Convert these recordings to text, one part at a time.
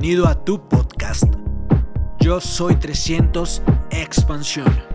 Bienvenido a tu podcast. Yo soy 300 Expansión.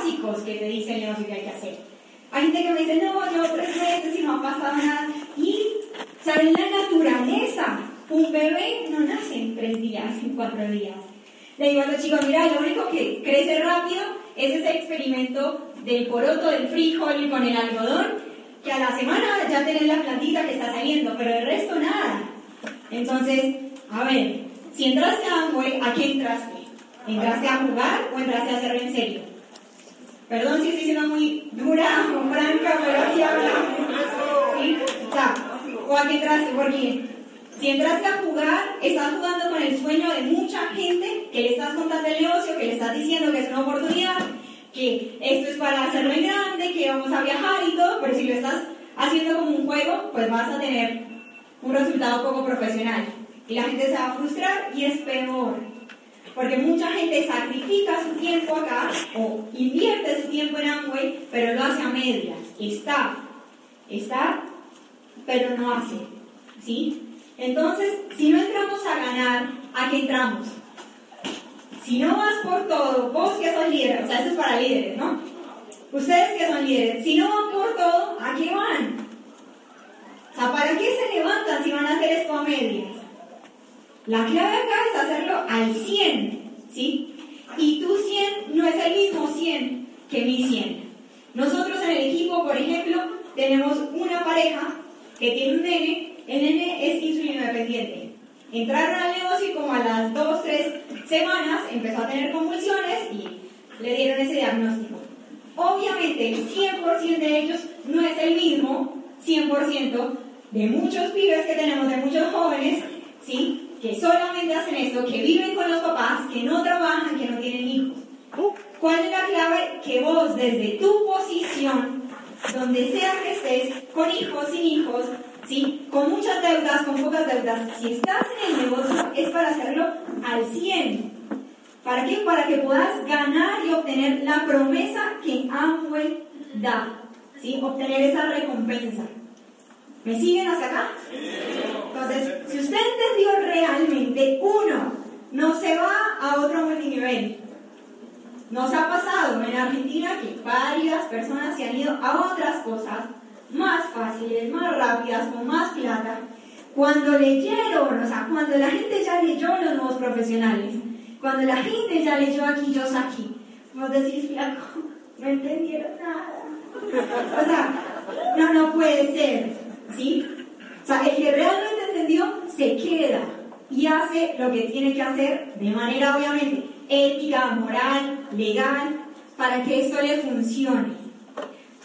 Básicos que te dice el que hay que hacer? Hay gente que me dice, no, llevo tres meses y no ha pasado nada. Y, o sea, en la naturaleza, un bebé no nace en tres días, en cuatro días. Le digo a los chicos, mira, lo único que crece rápido es ese experimento del poroto, del frijol con el algodón, que a la semana ya tenés la plantita que está saliendo, pero el resto nada. Entonces, a ver, si entraste a Amway, ¿a qué entraste? ¿Entraste a jugar o entraste a hacerlo en serio? Perdón si estoy siendo muy dura o franca, pero así hablamos. ¿Sí? O sea, ¿o a qué entraste? Porque si entraste a jugar, estás jugando con el sueño de mucha gente que le estás contando el negocio, que le estás diciendo que es una oportunidad, que esto es para hacerlo en grande, que vamos a viajar y todo, pero si lo estás haciendo como un juego, pues vas a tener un resultado poco profesional. Y la gente se va a frustrar y es peor. Porque mucha gente sacrifica su tiempo acá o invierte su tiempo en Amway, pero lo hace a medias. Está, está, pero no hace. ¿Sí? Entonces, si no entramos a ganar, ¿a qué entramos? Si no vas por todo, vos que sos líder, o sea, esto es para líderes, ¿no? Ustedes que son líderes, si no van por todo, ¿a qué van? O sea, ¿para qué se levantan si van a hacer esto a medias? La clave acá es hacerlo al 100, ¿sí? Y tu 100 no es el mismo 100 que mi 100. Nosotros en el equipo, por ejemplo, tenemos una pareja que tiene un nene, el nene es insulino dependiente. Entraron al negocio y como a las 2, 3 semanas empezó a tener convulsiones y le dieron ese diagnóstico. Obviamente el 100% de ellos no es el mismo 100% de muchos pibes que tenemos, de muchos jóvenes, ¿sí? Que solamente hacen esto, que viven con los papás, que no trabajan, que no tienen hijos. ¿Cuál es la clave? Que vos desde tu posición, donde sea que estés, con hijos, sin hijos, ¿sí? con muchas deudas, con pocas deudas, si estás en el negocio es para hacerlo al 100. ¿Para qué? Para que puedas ganar y obtener la promesa que Amway da, ¿sí? obtener esa recompensa. ¿Me siguen hasta acá? Entonces, si usted entendió realmente, uno, no se va a otro multinivel. Nos ha pasado en Argentina que varias personas se han ido a otras cosas más fáciles, más rápidas, con más plata. Cuando leyeron, o sea, cuando la gente ya leyó los nuevos profesionales, cuando la gente ya leyó aquí, yo aquí, vos decís, flaco, no entendieron nada. O sea, no, no puede ser. ¿Sí? O sea, el que realmente entendió se queda y hace lo que tiene que hacer de manera obviamente ética, moral, legal, para que esto le funcione.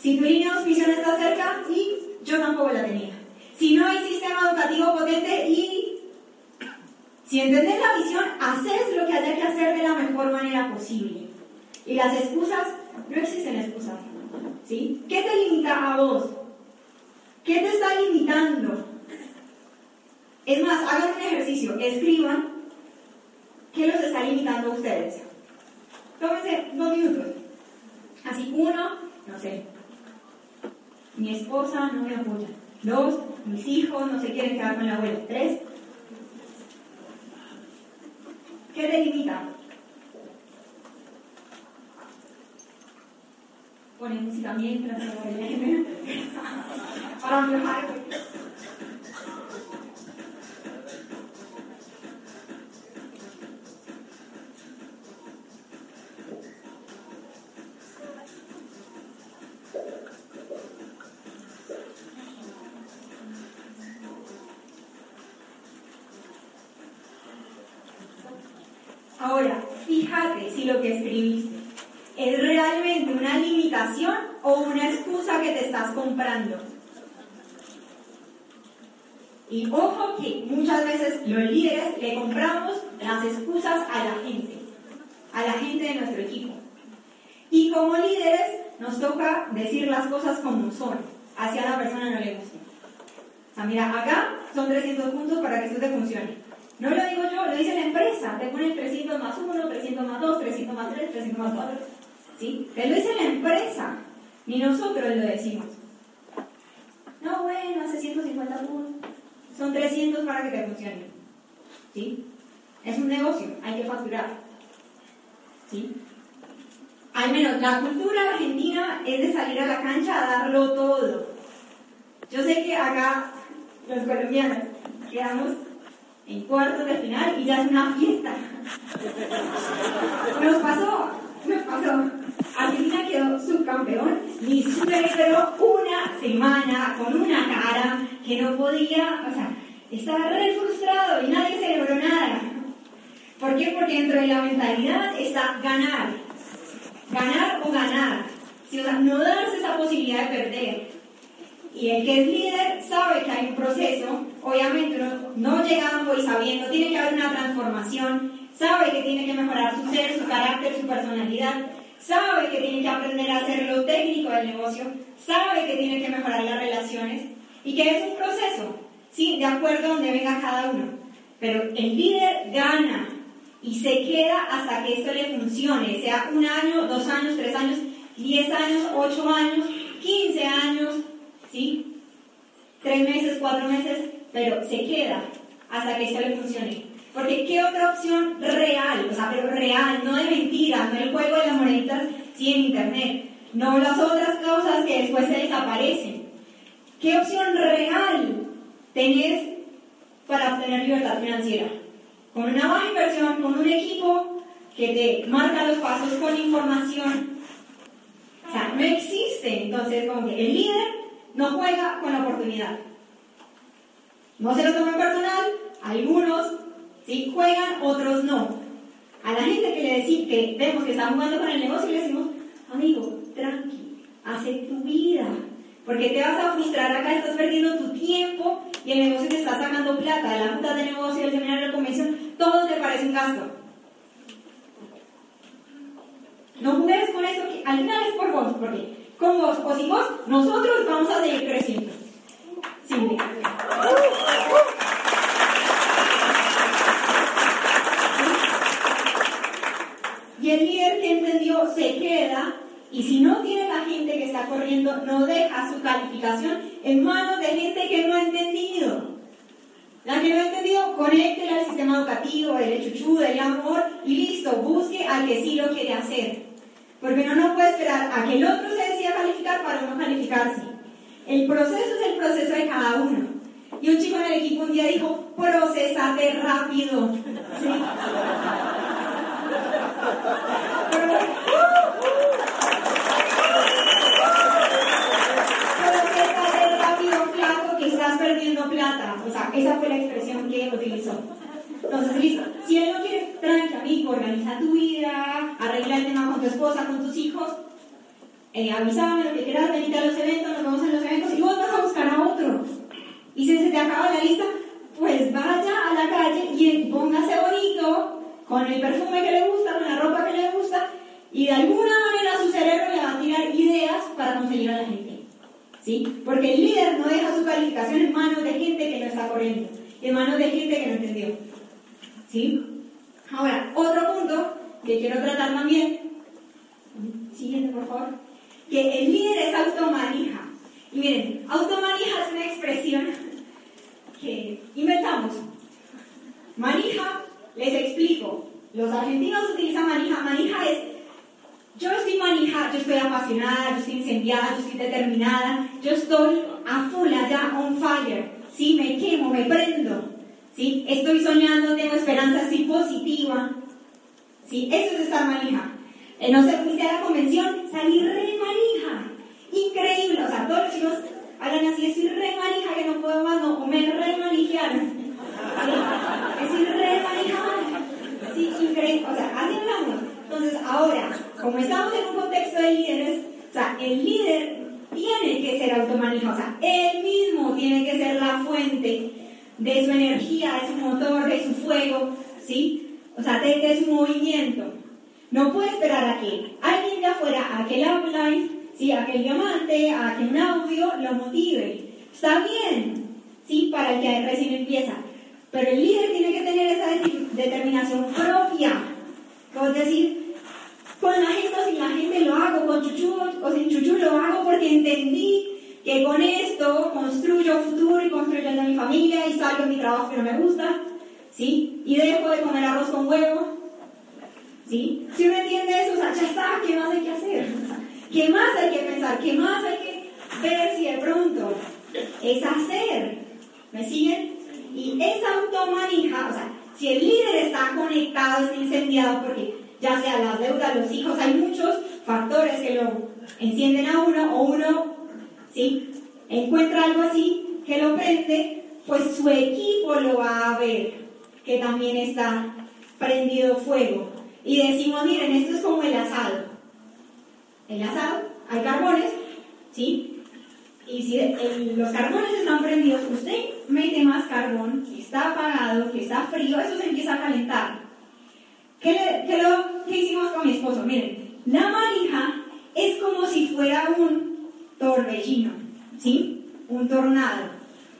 Si tu línea de auspicio no está cerca, y yo tampoco la tenía. Si no hay sistema educativo potente y si entendés la visión, haces lo que haya que hacer de la mejor manera posible. Y las excusas, no existen excusas. ¿Sí? ¿Qué te limita a vos? ¿Qué te está limitando? Es más, hagan un ejercicio, escriban qué los está limitando a ustedes. Tómense dos minutos. Así, uno, no sé, mi esposa no me apoya. Dos, mis hijos no se quieren quedar con la abuela. Tres, ¿qué te limita? Pone música mientras para mira, acá son 300 puntos para que esto te funcione. No lo digo yo, lo dice la empresa. Te ponen 300 más 1, 300 más 2, 300 más 3, 300 más 4. ¿Sí? Te lo dice la empresa. Ni nosotros lo decimos. No, bueno, hace 150 puntos. Son 300 para que te funcione. ¿Sí? Es un negocio, hay que facturar. ¿Sí? Al menos la cultura argentina es de salir a la cancha a darlo todo. Yo sé que acá los colombianos quedamos en cuartos de final y ya es una fiesta. Nos pasó, nos pasó. Argentina quedó subcampeón y superó una semana con una cara que no podía, o sea, estaba re frustrado y nadie celebró nada. ¿Por qué? Porque dentro de la mentalidad está ganar. Ganar o ganar. o sea, no darse esa posibilidad de perder. Y el que es líder sabe que hay un proceso, obviamente no, llegando y sabiendo, tiene que haber una transformación, sabe que tiene que mejorar su ser, su carácter, su personalidad, sabe que tiene que aprender a hacer lo técnico del negocio, sabe que tiene que mejorar las relaciones y que es un proceso, ¿sí? De acuerdo a donde venga cada uno. Pero el líder gana y se queda hasta que esto le funcione, sea un año, dos años, tres años, diez años, ocho años, quince años, ¿sí? Tres meses, cuatro meses, pero se queda hasta que esto le funcione. Porque ¿qué otra opción real? O sea, pero real, no de mentira, no el juego de las moneditas, sí en internet, no las otras causas que después se desaparecen. ¿Qué opción real tenés para obtener libertad financiera? Con una baja inversión, con un equipo que te marca los pasos con información. O sea, no existe. Entonces, como que el líder no juega con la oportunidad. No se lo tomen personal, algunos ¿sí? juegan, otros no. A la gente que le decimos, que vemos que está jugando con el negocio, le decimos, amigo, tranqui, hace tu vida. Porque te vas a frustrar acá, estás perdiendo tu tiempo y el negocio te está sacando plata de la junta de negocio, del seminario de convención, todo te parece un gasto. No juegues con eso, que al final es por vos, porque con sin vos, nosotros vamos a seguir creciendo. Simple. Y el líder que entendió se queda y si no tiene la gente que está corriendo, no deja su calificación en manos de gente que no ha entendido. La que no ha entendido, conéctela al sistema educativo, el chuchu, el amor y listo, busque al que sí lo quiere hacer. Porque uno no puede esperar a que el otro se decida calificar para uno calificarse. El proceso es el proceso de cada uno. Y un chico en el equipo un día dijo, procesate rápido. ¿Sí? Procesate rápido, flaco, que estás perdiendo plata. O sea, esa fue la expresión que utilizó. Entonces, listo. Si él no quiere, tranqui, amigo, organiza tu vida, arregla el tema con tu esposa, con tus hijos, eh, avísame lo que quieras, venite a los eventos, nos vemos en los eventos y vos vas a buscar a otro. Y si se te acaba la lista, pues vaya a la calle y póngase bonito, con el perfume que le gusta, con la ropa que le gusta, y de alguna manera su cerebro le va a tirar ideas para conseguir a la gente. ¿Sí? Porque el líder no deja su calificación en manos de gente que no está corriendo. de manos de gente que no entendió. Ahora, otro punto que quiero tratar también, siguiente por favor, que el líder es automanija. Y miren, automanija es una expresión que inventamos. Manija, les explico, los argentinos utilizan manija, manija es yo estoy manija, yo estoy apasionada, yo estoy incendiada, yo estoy determinada, yo estoy a full allá, on fire, ¿sí? Me quemo, me prendo, ¿sí? Estoy soñando, tengo esperanza, estoy positiva, ¿sí? Eso es estar manija. Eh, no sé, fuiste a la convención, salí re manija, increíble, o sea, todos los chicos hablan así, estoy re manija, que no puedo más, no, o me re manijearon, ¿sí? Estoy re manija, sí, increíble, o sea, así hablamos. Entonces, ahora, como estamos en un contexto de líderes, o sea, el líder tiene que ser automanija, o sea, él mismo tiene que ser la fuente de su energía, de su motor, de su fuego, ¿sí? O sea, de, su movimiento. No puede esperar a que alguien de afuera, a que el outline, ¿sí? a que el diamante, a que un audio lo motive. Está bien, ¿sí? Para el que recién empieza. Pero el líder tiene que tener esa determinación propia es decir, con la gente o sin la gente lo hago, con chuchu o sin chuchu lo hago porque entendí que con esto construyo futuro y construyo a mi familia y salgo de mi trabajo que no me gusta, ¿sí? Y dejo de comer arroz con huevo, ¿sí? Si uno entiende eso, o sea, ya está, ¿qué más hay que hacer? ¿Qué más hay que pensar? ¿Qué más hay que ver si de pronto es hacer? ¿Me siguen? Y esa automanija, o sea, si el líder está conectado, está incendiado, porque ya sea las deudas, los hijos, hay muchos factores que lo encienden a uno, o uno, ¿sí? Encuentra algo así que lo prende, pues su equipo lo va a ver, que también está prendido fuego. Y decimos, miren, esto es como el asado. El asado, hay carbones, ¿sí? Y si los carbones están prendidos, usted mete más carbón, que está apagado, que está frío, eso se empieza a calentar. ¿Qué, lo, hicimos con mi esposo? Miren, la manija es como si fuera un torbellino, ¿sí? Un tornado.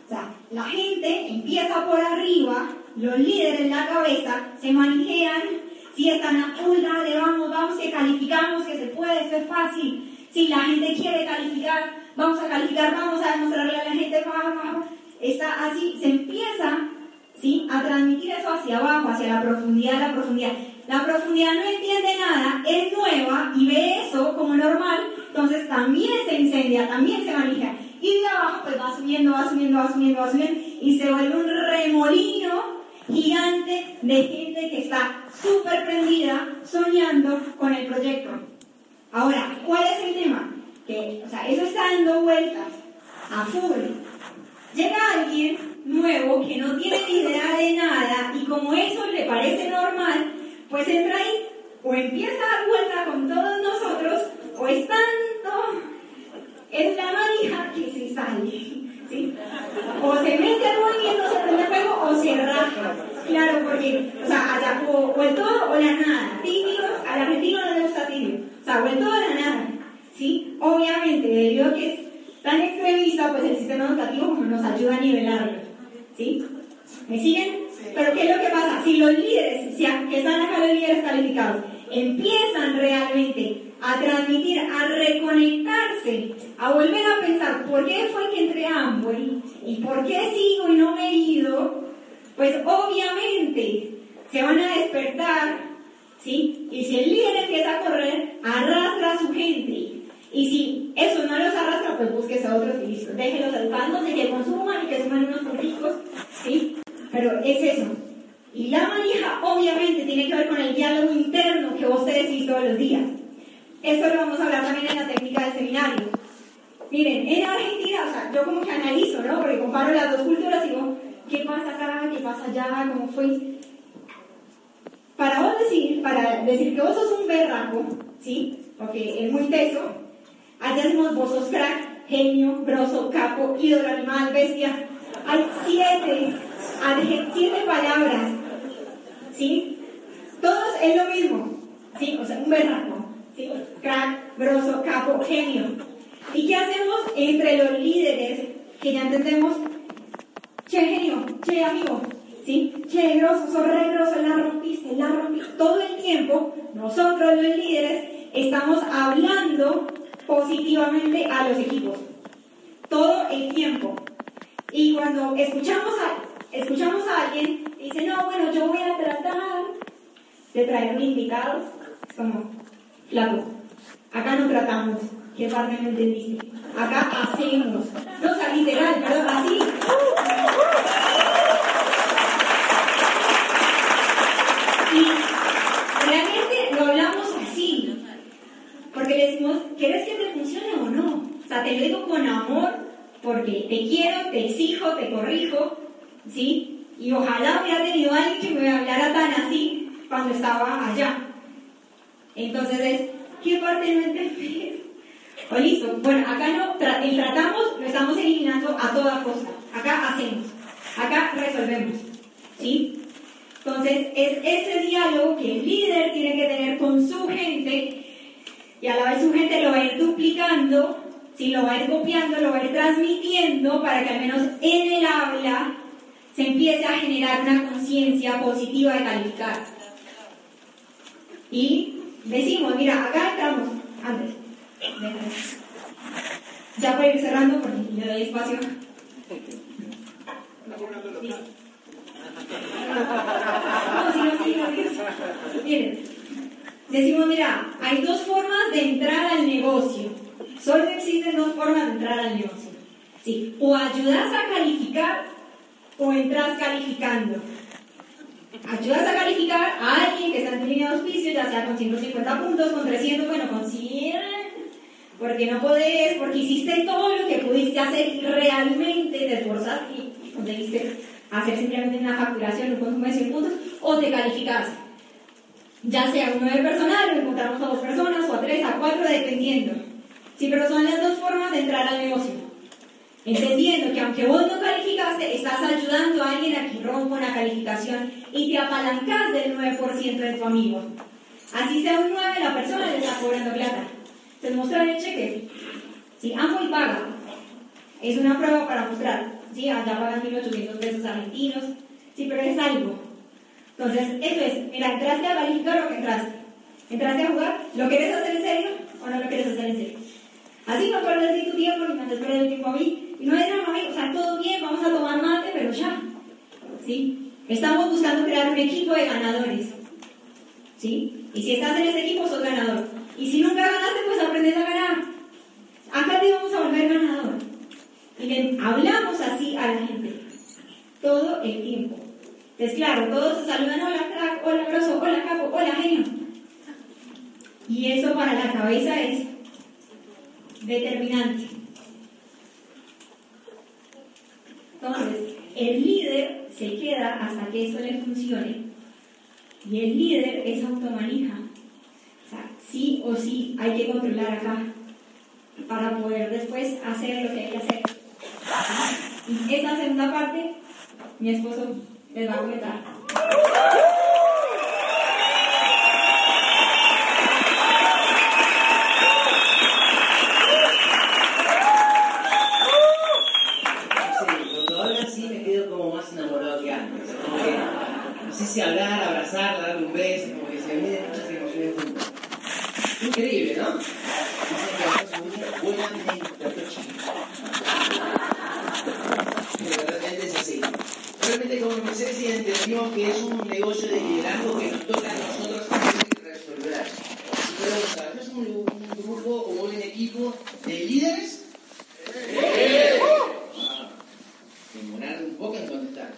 O sea, la gente empieza por arriba, los líderes en la cabeza se manijean, si están a full, dale, vamos, vamos, que calificamos, que se puede, esto es fácil. Si la gente quiere calificar, vamos a calificar, vamos a demostrarle a la gente, vamos, está así, se empieza ¿sí? a transmitir eso hacia abajo, hacia la profundidad, la profundidad. La profundidad no entiende nada, es nueva y ve eso como normal, entonces también se incendia, también se maneja. Y de abajo pues va subiendo, va subiendo, va subiendo, va subiendo y se vuelve un remolino gigante de gente que está súper prendida soñando con el proyecto. Ahora, ¿cuál es el tema? que, o sea, eso está dando vueltas a full. Llega alguien nuevo que no tiene ni idea de nada y como eso le parece normal, pues entra ahí o empieza a dar vuelta con todos nosotros o es tanto es la manija que se sale. ¿sí? O se mete al movimiento, se prende fuego o se raja. Claro, porque, o sea, allá, o, el todo o la nada. Tímidos, al argentino no le gusta tibio. O sea, o el todo o la nada. ¿sí? Obviamente, debido a que es tan extremista, pues el sistema educativo como nos ayuda a nivelarlo, ¿sí? ¿Me siguen? Pero ¿qué es lo que pasa? Si los líderes, si que están acá los líderes calificados, empiezan realmente a transmitir, a reconectarse, a volver a pensar por qué fue que entré a y por qué sigo y no me he ido, pues obviamente se van a despertar, ¿sí? Y si el líder empieza a correr, arrastra a su gente y si eso no los arrastra, pues búsquese a otros y listo. Déjenlos educándose, que consuman y que sumen unos políticos, ¿sí? Pero es eso. Y la manija, obviamente, tiene que ver con el diálogo interno que vos te decís todos los días. Esto lo vamos a hablar también en la técnica del seminario. Miren, en Argentina, o sea, yo como que analizo, ¿no? Porque comparo las dos culturas y digo, ¿qué pasa acá? ¿Qué pasa allá? ¿Cómo fue? Para vos decir, para decir que vos sos un berraco, ¿sí? Porque es muy teso, Allá hacemos vos sos crack, genio, grosso, capo, ídolo, animal, bestia. Hay siete, siete palabras. ¿Sí? Todos es lo mismo. ¿Sí? O sea, un berraco. ¿Sí? Crack, grosso, capo, genio. ¿Y qué hacemos entre los líderes que ya entendemos? Che, genio, che, amigo, ¿sí? Che, grosso, sos re grosso, la rompiste, la rompiste. Todo el tiempo, nosotros los líderes estamos hablando positivamente a los equipos. Todo el tiempo. Y cuando escuchamos a, escuchamos a alguien, dice, no, bueno, yo voy a tratar de traer invitados, es como, flaco, acá no tratamos, ¿qué parte no entendiste? Acá hacemos, no, o sea, literal, pero así. Y realmente lo hablamos así, porque le decimos, ¿quieres que te funcione o no? O sea, te lo digo con amor, porque te quiero, te exijo, te corrijo, ¿sí? Y ojalá hubiera tenido alguien que me hablara tan así cuando estaba allá. Entonces es, ¿qué parte no entendés? O listo, bueno, acá no, el tratamos lo estamos eliminando a toda costa. Acá hacemos, acá resolvemos, ¿sí? Entonces, es ese diálogo que el líder tiene que tener con su gente y a la vez su gente lo va a ir duplicando, si lo va a ir copiando, lo va a ir transmitiendo para que al menos en el habla se empiece a generar una conciencia positiva de calificar. Y decimos, mira, acá estamos, antes. Ya para ir cerrando, porque le doy espacio. No, si no, sí, no, Miren, decimos, mira, hay dos formas de entrar al negocio. Solo existen dos formas de entrar al negocio. Sí, o ayudas a calificar o entras calificando. Ayudas a calificar a alguien que está en tu línea de auspicio, ya sea con 150 puntos, con 300, bueno, con 100, porque no podés, porque hiciste todo lo que pudiste hacer y realmente te esforzaste y conseguiste hacer simplemente una facturación, un consumo de 100 puntos, o te calificaste. Ya sea uno de personal, o encontramos a dos personas, o a tres, a cuatro, dependiendo. Sí, pero son las dos formas de entrar al negocio. Entendiendo que aunque vos no calificaste, estás ayudando a alguien a que rompa una calificación y te apalancas del 9% de tu amigo. Así sea un 9, la persona le está cobrando plata. Te mostrar el cheque. Si amo y paga. Es una prueba para mostrar. ¿sí? Allá pagan 1.800 pesos argentinos, sí, pero es algo. Entonces, eso es, mira, entraste a calificar lo que entraste. Entraste a jugar, ¿lo quieres hacer en serio o no lo quieres hacer en serio? Así no pierdes tu tiempo ni me pierdes el tiempo a mí. Y no nada, o sea, todo bien, vamos a tomar mate, pero ya. ¿Sí? Estamos buscando crear un equipo de ganadores. ¿Sí? Y si estás en ese equipo, sos ganador. Y si nunca ganaste, pues aprendes a ganar. Acá te vamos a volver ganador. Miren, hablamos así a la gente todo el tiempo. Entonces, claro, todos se saludan, hola crack, hola grosso, hola capo, hola genio. Y eso para la cabeza es determinante. Entonces, el líder se queda hasta que eso le funcione. Y el líder es automanija. O sea, sí o sí hay que controlar acá para poder después hacer lo que hay que hacer. Y esa segunda parte, mi esposo les va a comentar. cuando habla así me quedo como más enamorado que antes. Como que, no sé si hablar, abrazar, darle un beso, como que se me vienen muchas emociones juntas. Increíble, ¿no? Dicen que es una buena meditación. Realmente es así. Realmente como empecé si entendimos que es un negocio de liderazgo que nos toca a nosotros resolver. Si pregunta, ¿no es un, un grupo o un equipo de líderes? Ah, demorar un poco en contestar.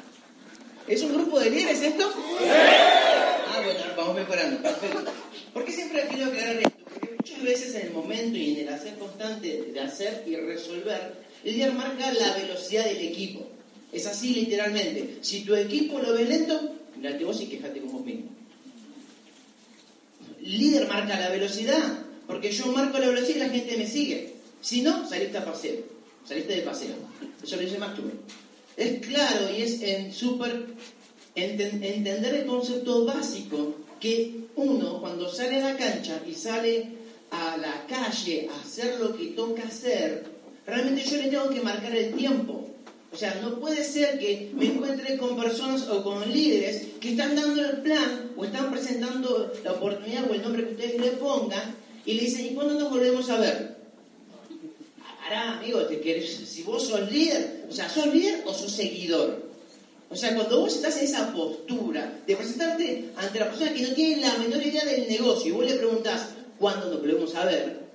¿Es un grupo de líderes esto? Ah, bueno, vamos mejorando. Perfecto. ¿Por qué siempre quiero aclarar esto? Porque muchas veces en el momento y en el hacer constante de hacer y resolver, el líder marca la velocidad del equipo. Es así literalmente. Si tu equipo lo ve lento, mirate vos y quejate con vos mismo. Líder marca la velocidad, porque yo marco la velocidad y la gente me sigue. Si no, saliste a paseo. Saliste de paseo. Eso lo dice Max Es claro y es en súper enten- entender el concepto básico que uno cuando sale a la cancha y sale a la calle a hacer lo que toca hacer, realmente yo le tengo que marcar el tiempo. O sea, no puede ser que me encuentre con personas o con líderes que están dando el plan o están presentando la oportunidad o el nombre que ustedes le pongan y le dicen, ¿y cuándo nos volvemos a ver? Ahora, amigo, te querés, si vos sos líder, o sea, ¿sos líder o sos seguidor? O sea, cuando vos estás en esa postura de presentarte ante la persona que no tiene la menor idea del negocio y vos le preguntás, ¿cuándo nos volvemos a ver?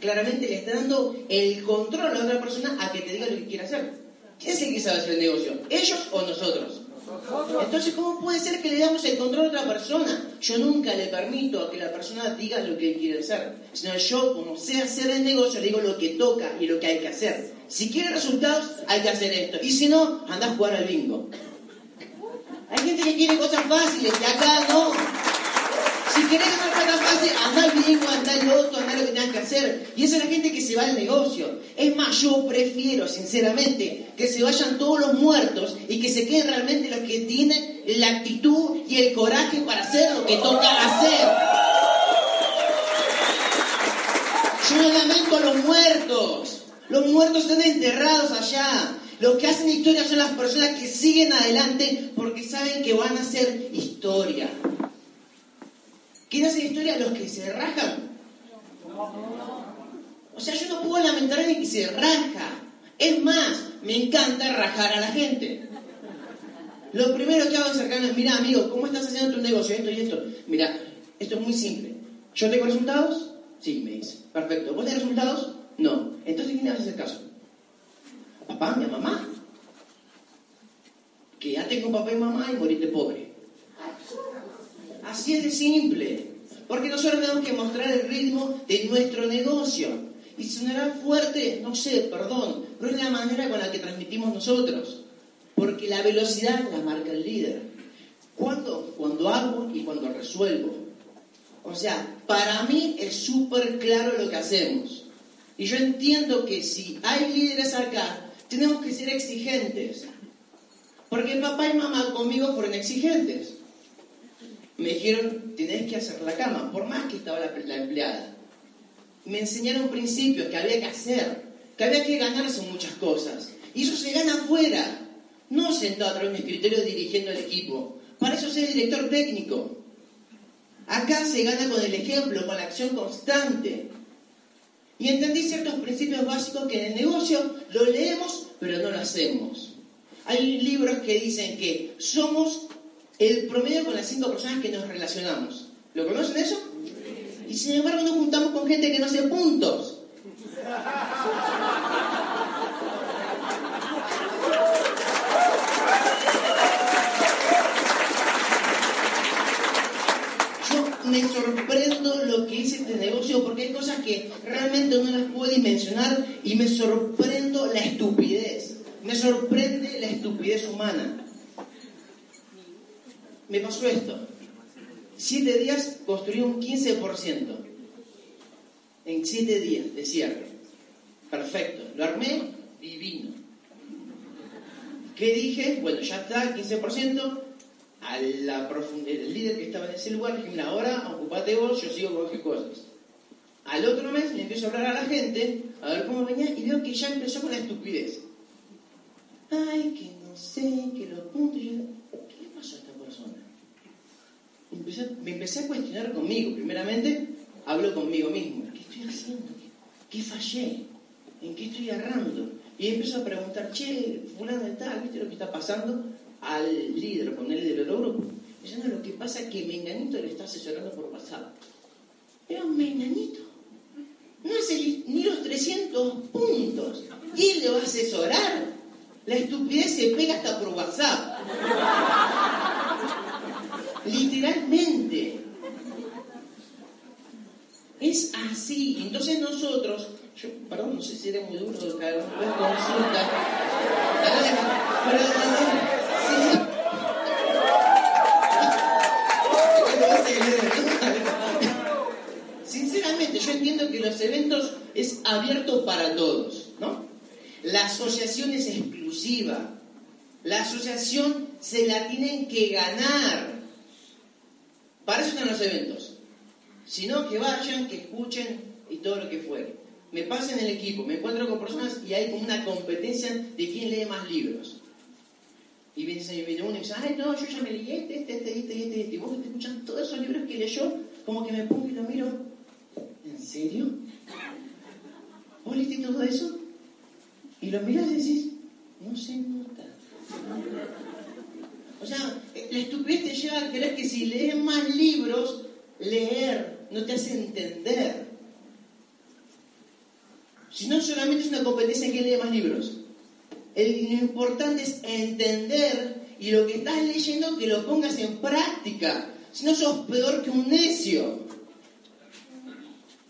Claramente le está dando el control a otra persona a que te diga lo que quiere hacer. ¿Quién es el que sabe hacer el negocio? ¿Ellos o nosotros? Entonces, ¿cómo puede ser que le damos el control a otra persona? Yo nunca le permito a que la persona diga lo que quiere hacer, sino yo, como sé hacer el negocio, le digo lo que toca y lo que hay que hacer. Si quiere resultados, hay que hacer esto. Y si no, anda a jugar al bingo. Hay gente que quiere cosas fáciles y acá no. Si querés una plata fácil, anda al bingo, anda al otro, anda lo que tengas que hacer. Y esa es la gente que se va al negocio. Es más, yo prefiero, sinceramente, que se vayan todos los muertos y que se queden realmente los que tienen la actitud y el coraje para hacer lo que toca hacer. Yo no lamento a los muertos. Los muertos están enterrados allá. Los que hacen historia son las personas que siguen adelante porque saben que van a hacer historia. ¿Quién hace historia? Los que se rajan. O sea, yo no puedo lamentar a alguien que se raja. Es más, me encanta rajar a la gente. Lo primero que hago es acercarme, mira amigo, ¿cómo estás haciendo tu negocio? Esto y esto. Mira, esto es muy simple. ¿Yo tengo resultados? Sí, me dice. Perfecto. ¿Vos tenés resultados? No. Entonces, ¿quién a hacer caso? ¿A papá, mi mamá? Quédate con papá y mamá y morirte pobre. Así es de simple. Porque nosotros tenemos que mostrar el ritmo de nuestro negocio. Y sonará fuerte, no sé, perdón, pero es la manera con la que transmitimos nosotros. Porque la velocidad la marca el líder. ¿Cuándo? Cuando hago y cuando resuelvo. O sea, para mí es súper claro lo que hacemos. Y yo entiendo que si hay líderes acá, tenemos que ser exigentes. Porque papá y mamá conmigo fueron exigentes me dijeron, tenés que hacer la cama, por más que estaba la, empleada. Me enseñaron principios que había que hacer, que había que ganarse muchas cosas. Y eso se gana afuera, no sentado atrás de un escritorio dirigiendo el equipo. Para eso soy director técnico. Acá se gana con el ejemplo, con la acción constante. Y entendí ciertos principios básicos que en el negocio lo leemos, pero no lo hacemos. Hay libros que dicen que somos el promedio con las cinco personas que nos relacionamos. ¿Lo conocen eso? Y sin embargo nos juntamos con gente que no hace puntos. Yo me sorprendo lo que hice este negocio porque hay cosas que realmente no las puedo dimensionar y me sorprendo la estupidez. Me sorprende la estupidez humana me pasó esto. Siete días construí un 15%. En siete días de cierre. Perfecto. Lo armé divino. ¿Qué dije? Bueno, ya está, 15%. A la el líder que estaba en ese lugar dije, mira, ahora ocupate vos, yo sigo con qué cosas. Al otro mes le empiezo a hablar a la gente, a ver cómo venía, y veo que ya empezó con la estupidez. Ay, que no sé, que lo puntos. ¿Qué le pasó a esta persona? Me empecé a cuestionar conmigo. Primeramente, hablo conmigo mismo. ¿Qué estoy haciendo? ¿Qué, fallé? ¿En qué estoy errando? Y empiezo a preguntar, che, fulano de tal, ¿viste lo que está pasando? Al líder, con el líder del grupo. Diciendo, lo que pasa es que Menganito le está asesorando por WhatsApp. Era un Menganito. No hace ni los 300 puntos. ¿Quién le va a asesorar? La estupidez se pega hasta por WhatsApp. Literalmente. Es así. Entonces nosotros, yo, perdón, no sé si era muy duro de consulta. Sinceramente, yo entiendo que los eventos es abierto para todos, ¿no? La asociación es exclusiva. La asociación se la tienen que ganar. Para eso están los eventos. Sino que vayan, que escuchen y todo lo que fuere. me pasa en el equipo, me encuentro con personas y hay como una competencia de quién lee más libros. Y viene, uno y dice, ay, no, yo ya me leí este, este, este, este, este, este. Y vos te escuchan todos esos libros que leyó, como que me pongo y lo miro. ¿En serio? ¿Vos leíste todo eso? Y lo mirás y decís, no se nota. O sea, la estupidez te lleva a creer que si lees más libros, leer no te hace entender. Si no solamente es una competencia en que lee más libros. lo importante es entender y lo que estás leyendo que lo pongas en práctica. Si no sos peor que un necio.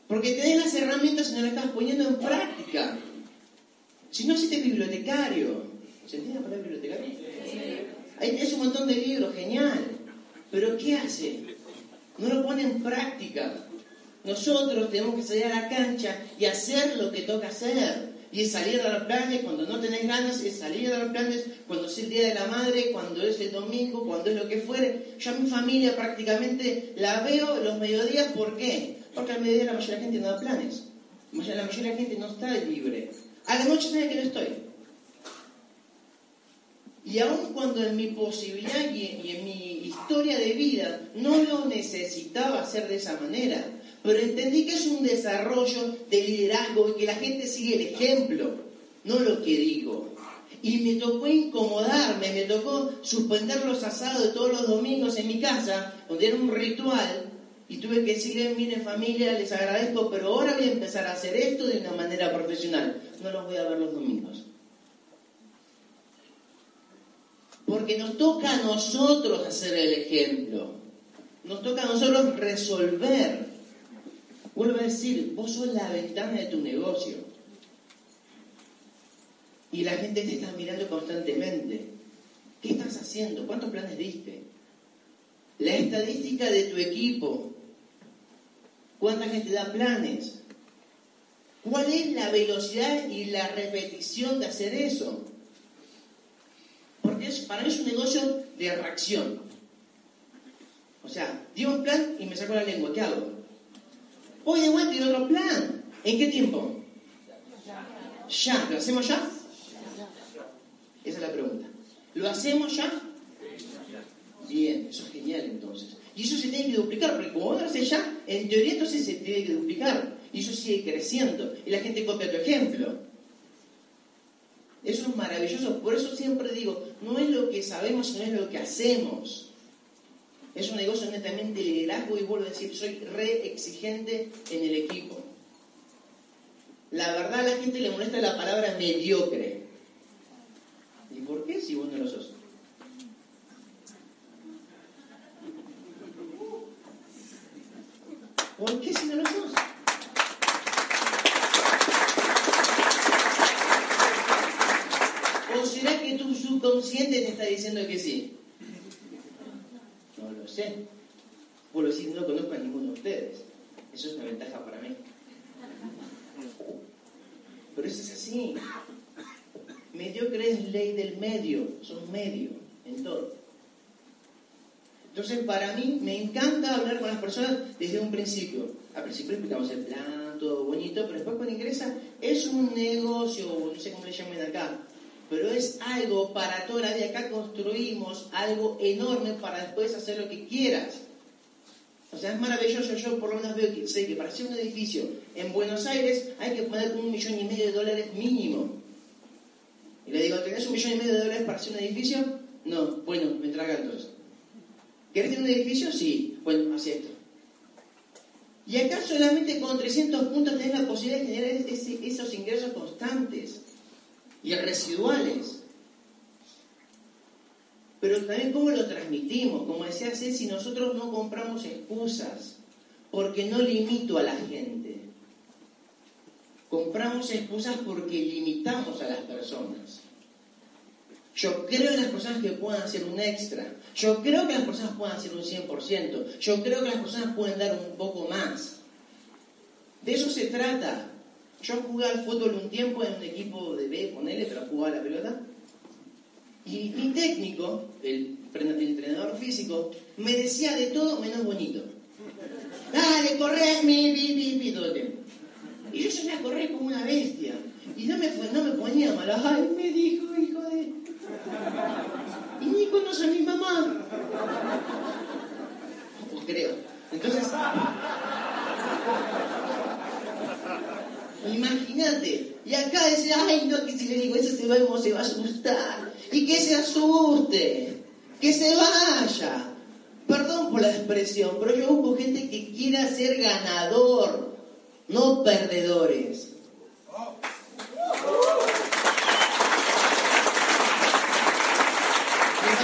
Porque tenés las herramientas y no las estás poniendo en práctica. Si no, si bibliotecario. ¿Se entiende la palabra bibliotecario? Ahí un montón de libros, genial. Pero ¿qué hace? No lo pone en práctica. Nosotros tenemos que salir a la cancha y hacer lo que toca hacer. Y es salir a los planes cuando no tenés ganas, es salir a los planes cuando es el Día de la Madre, cuando es el domingo, cuando es lo que fuere. Yo a mi familia prácticamente la veo los mediodías, ¿por qué? Porque al mediodía la mayoría de la gente no da planes. La mayoría de la gente no está libre. A la noche sabe que no estoy. Y aun cuando en mi posibilidad y en mi historia de vida no lo necesitaba hacer de esa manera, pero entendí que es un desarrollo de liderazgo y que la gente sigue el ejemplo, no lo que digo. Y me tocó incomodarme, me tocó suspender los asados de todos los domingos en mi casa, donde era un ritual, y tuve que decirle, mire familia, les agradezco, pero ahora voy a empezar a hacer esto de una manera profesional. No los voy a ver los domingos. Porque nos toca a nosotros hacer el ejemplo. Nos toca a nosotros resolver. Vuelvo a decir, vos sos la ventana de tu negocio. Y la gente te está mirando constantemente. ¿Qué estás haciendo? ¿Cuántos planes diste? La estadística de tu equipo. ¿Cuánta gente da planes? ¿Cuál es la velocidad y la repetición de hacer eso? Porque para mí es un negocio de reacción. O sea, digo un plan y me saco la lengua, ¿qué hago? Hoy de vuelta y otro plan. ¿En qué tiempo? Ya. ¿Lo hacemos ya? Esa es la pregunta. ¿Lo hacemos ya? Bien, eso es genial entonces. Y eso se tiene que duplicar, porque como vos lo haces ya, en teoría entonces se tiene que duplicar. Y eso sigue creciendo. Y la gente copia tu ejemplo. Eso es maravilloso. Por eso siempre digo, no es lo que sabemos, sino es lo que hacemos. Es un negocio netamente de liderazgo y vuelvo a decir, soy re exigente en el equipo. La verdad a la gente le molesta la palabra mediocre. ¿Y por qué si vos no lo? ¿Por qué si no lo sos? ¿O será que tu subconsciente te está diciendo que sí? No lo sé. Por lo decir, no conozco a ninguno de ustedes. Eso es una ventaja para mí. Pero eso es así. Mediocre es ley del medio. Son medio en todo. Entonces, para mí, me encanta hablar con las personas desde un principio. Al principio explicamos el plan, todo bonito, pero después cuando ingresa, es un negocio, no sé cómo le llamen acá, pero es algo para toda la vida. Acá construimos algo enorme para después hacer lo que quieras. O sea, es maravilloso. Yo por lo menos veo que sé que para hacer un edificio en Buenos Aires hay que poner un millón y medio de dólares mínimo. Y le digo, ¿tenés un millón y medio de dólares para hacer un edificio? No, bueno, me traga entonces. ¿Querés tener un edificio? Sí. Bueno, así esto. Y acá solamente con 300 puntos tenés la posibilidad de generar esos ingresos constantes y residuales. Pero también cómo lo transmitimos. Como decía Ceci, nosotros no compramos excusas porque no limito a la gente. Compramos excusas porque limitamos a las personas. Yo creo en las personas que puedan hacer un extra. Yo creo que las personas puedan hacer un 100%. Yo creo que las personas pueden dar un poco más. De eso se trata. Yo jugué al fútbol un tiempo en un equipo de B, ponele, pero jugaba la pelota. Y mi técnico, el, entrenador físico, me decía de todo menos bonito. Dale, corre, mi, mi, mi, mi, todo el tiempo. Y yo salía a correr llámala. Ay, me dijo, hijo de... Y ni conoce a mi mamá. Pues creo. Entonces... Imagínate. Y acá dice, ay, no, que si le digo eso se va, se va a asustar. Y que se asuste. Que se vaya. Perdón por la expresión, pero yo busco gente que quiera ser ganador, no perdedores.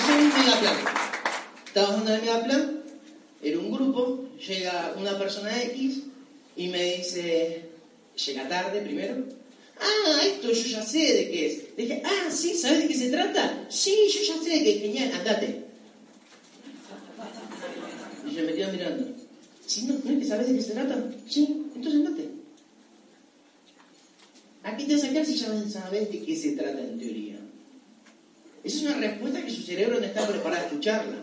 Pasó un megaplan. Estábamos en megaplan, era un grupo, llega una persona X y me dice, llega tarde primero. Ah, esto yo ya sé de qué es. Le dije, ah, sí, ¿sabes de qué se trata? Sí, yo ya sé de qué es. Genial, andate. Y yo me quedo mirando. Sí, no, ¿no es que sabes de qué se trata? Sí, entonces andate. ¿A qué te vas a quedar si ya sabes de qué se trata en teoría? Esa es una respuesta que su cerebro no está preparado a escucharla.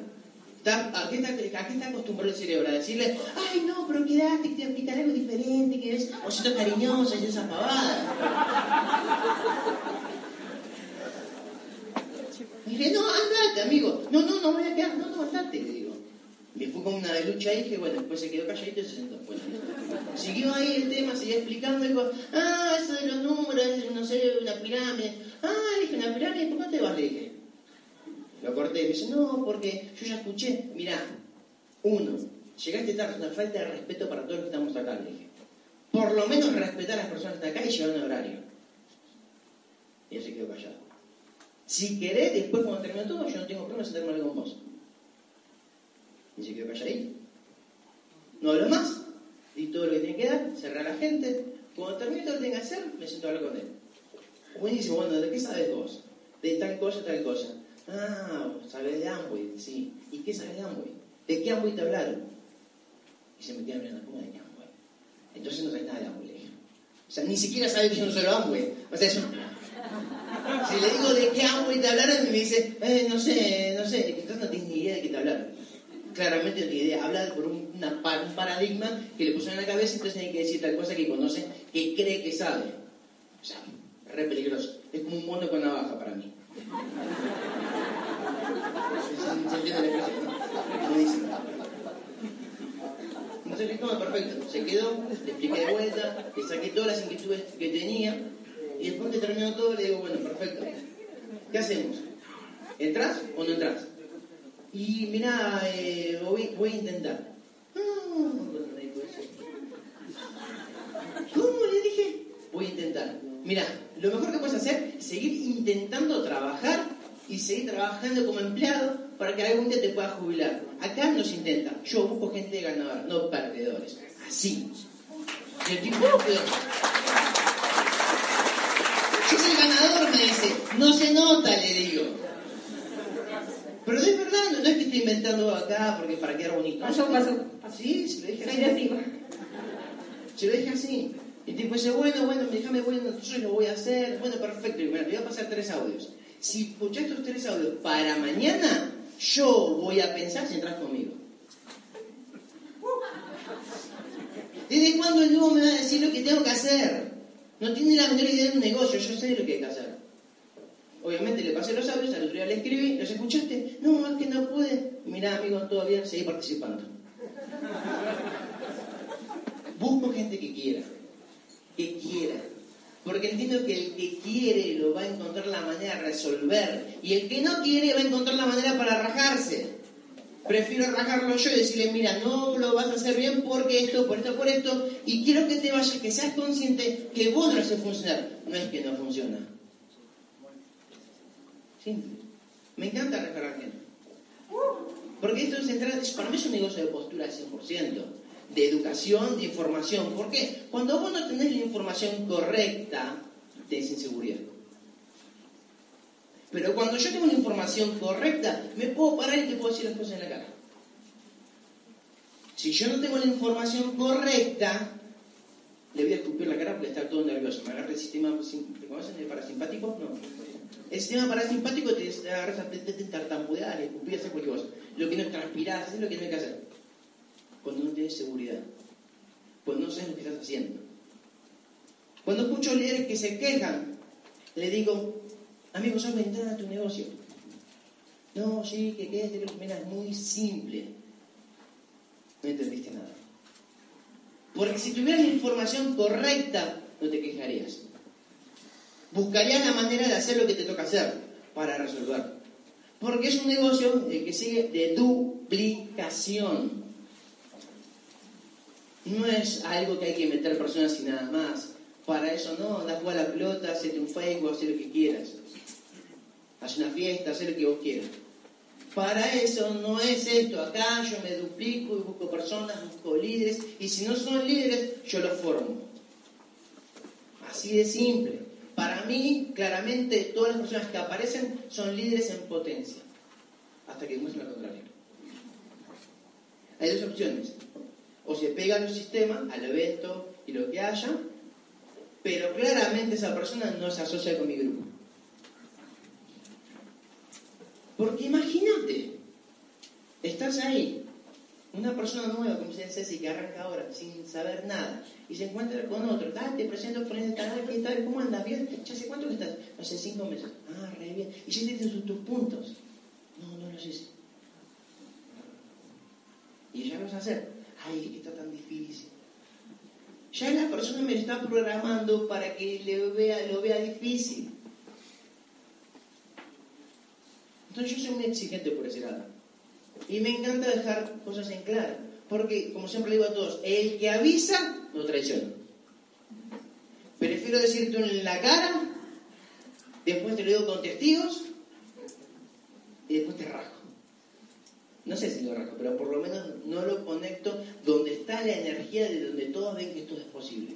¿A, qué está, ¿A qué está acostumbrado el cerebro? A decirle, ay no, pero quédate, te explicaré algo diferente, que eres osito cariñoso y esas pavadas. Y dije, no, andate, amigo. No, no, no voy a quedar, no, no, andate, le digo. Me fue con una lucha ahí que, bueno, después se quedó calladito y se sentó. Bueno, siguió ahí el tema, seguía explicando, dijo, ah, eso de los números, no sé, una pirámide. Ah, le dije, una pirámide, ¿por qué te vas? Le. Lo corté y me dice, no, porque yo ya escuché. Mirá, uno, llegaste tarde, es una falta de respeto para todos los que estamos acá, le dije. Por lo menos respetar a las personas que están acá y llevar un horario. Y él se quedó callado. Si querés, después cuando termine todo, yo no tengo problema en sentarme con vos. Y se quedó calladito. No hablo más. Di todo lo que tiene que dar, cerré a la gente. Cuando termine todo lo que tenga que hacer, me siento a hablar con él. Buenísimo, bueno, ¿de qué sabes vos? De tal cosa, tal cosa. Ah, sabes de Amway, sí. ¿Y qué sabes de Amway? ¿De qué Amway te hablaron? Y se metía mirando, ¿cómo de qué Amway? Entonces no sabes nada de Amway, le dije. O sea, ni siquiera sabe que yo no soy Amway. O sea, eso... Si le digo de qué Amway te hablaron, me dice, eh, no sé, no sé, entonces no tienes ni idea de qué te hablaron. Claramente no tiene idea. Habla por un, una, un paradigma que le pusieron en la cabeza, entonces tiene que decir tal cosa que conoce, que cree que sabe. O sea, es re peligroso. Es como un mono con navaja para mí. ¿Se entiende la expresión? Perfecto, se quedó, le expliqué de vuelta, le saqué todas las inquietudes que tenía y después que terminó todo le digo, bueno, perfecto, ¿qué hacemos? ¿Entras o no entras? Y mira, eh, voy, voy a intentar. ¿Cómo le dije? Voy a intentar. Mira, lo mejor que puedes hacer es seguir intentando trabajar y seguir trabajando como empleado para que algún día te puedas jubilar. Acá no se intenta. Yo busco gente ganadora, no perdedores. Así. Y el tipo Yo soy ganador, me dice. No se nota, le digo. Pero es verdad, no, es que esté inventando acá porque para quedar bonito. Pasó, pasó. Sí, se lo dije así. Se lo dije así. Y el tipo dice, bueno, bueno, déjame, bueno, yo lo voy a hacer. Bueno, perfecto. Y bueno, te voy a pasar tres audios. Si escuchas estos tres audios para mañana, yo voy a pensar si entras conmigo. ¿Desde cuándo el nuevo me va a decir lo que tengo que hacer? No tiene la menor idea de un negocio, yo sé lo que hay que hacer. Obviamente le pasé los audios, al otro día le escribí, ¿los escuchaste? No, es que no pude. Mirá, amigo, todo bien, seguí participando. Busco gente que quiera, que quiera. Porque entiendo que el que quiere lo va a encontrar la manera de resolver. Y el que no quiere va a encontrar la manera para rajarse. Prefiero rajarlo yo y decirle, mira, no lo vas a hacer bien porque esto, por esto, por esto. Y quiero que te vayas, que seas consciente que vos lo haces funcionar. No es que no funciona. Simple. Me encanta rajar a gente. Porque esto es para mí es un negocio de postura al 100% de educación, de información. ¿Por qué? Cuando vos no tenés la información correcta, tenés inseguridad. Pero cuando yo tengo una información correcta, me puedo parar y te puedo decir las cosas en la cara. Si yo no tengo la información correcta, le voy a escupir la cara porque está todo nervioso. Me agarra el sistema, ¿te conocen el parasimpático? No. El sistema parasimpático te agarra te tartamudear, escupir, hacer cualquier cosa. Lo que no es transpirar, hacer lo que no hay que hacer cuando no tienes seguridad, cuando no sabes lo que estás haciendo. Cuando escucho líderes que se quejan le digo, amigo, sos ventana a tu negocio. No, sí, que quede, mira, es muy simple. No entendiste nada. Porque si tuvieras la información correcta, no te quejarías. Buscarías la manera de hacer lo que te toca hacer para resolver. Porque es un negocio que sigue de duplicación. No es algo que hay que meter personas y nada más. Para eso no, da jugar la pelota, hacete un Facebook, haz lo que quieras. Haz una fiesta, haz lo que vos quieras. Para eso no es esto. Acá yo me duplico y busco personas, busco líderes. Y si no son líderes, yo los formo. Así de simple. Para mí, claramente, todas las personas que aparecen son líderes en potencia. Hasta que demuestren lo contrario. Hay dos opciones. O se pega al sistema, al evento y lo que haya, pero claramente esa persona no se asocia con mi grupo. Porque imagínate, estás ahí, una persona nueva, como se Ceci, que arranca ahora sin saber nada, y se encuentra con otro, Dale, te presento este canal, ¿qué tal? ¿Cómo andas? ¿Bien? ¿Ya hace cuánto que estás? Hace cinco meses. Ah, re bien. ¿Y si tienes tus, puntos? No, no los hice. Y ya lo vas a hacer. Ay, es que está tan difícil. Ya la persona me está programando para que lo vea difícil. Entonces yo soy muy exigente por ese lado. Y me encanta dejar cosas en claro. Porque, como siempre digo a todos, el que avisa no traiciona. Prefiero decirte en la cara, después te lo digo con testigos y después te rajo. No sé si lo rajo, pero por lo menos no lo conecto donde está la energía de donde todos ven que esto es posible.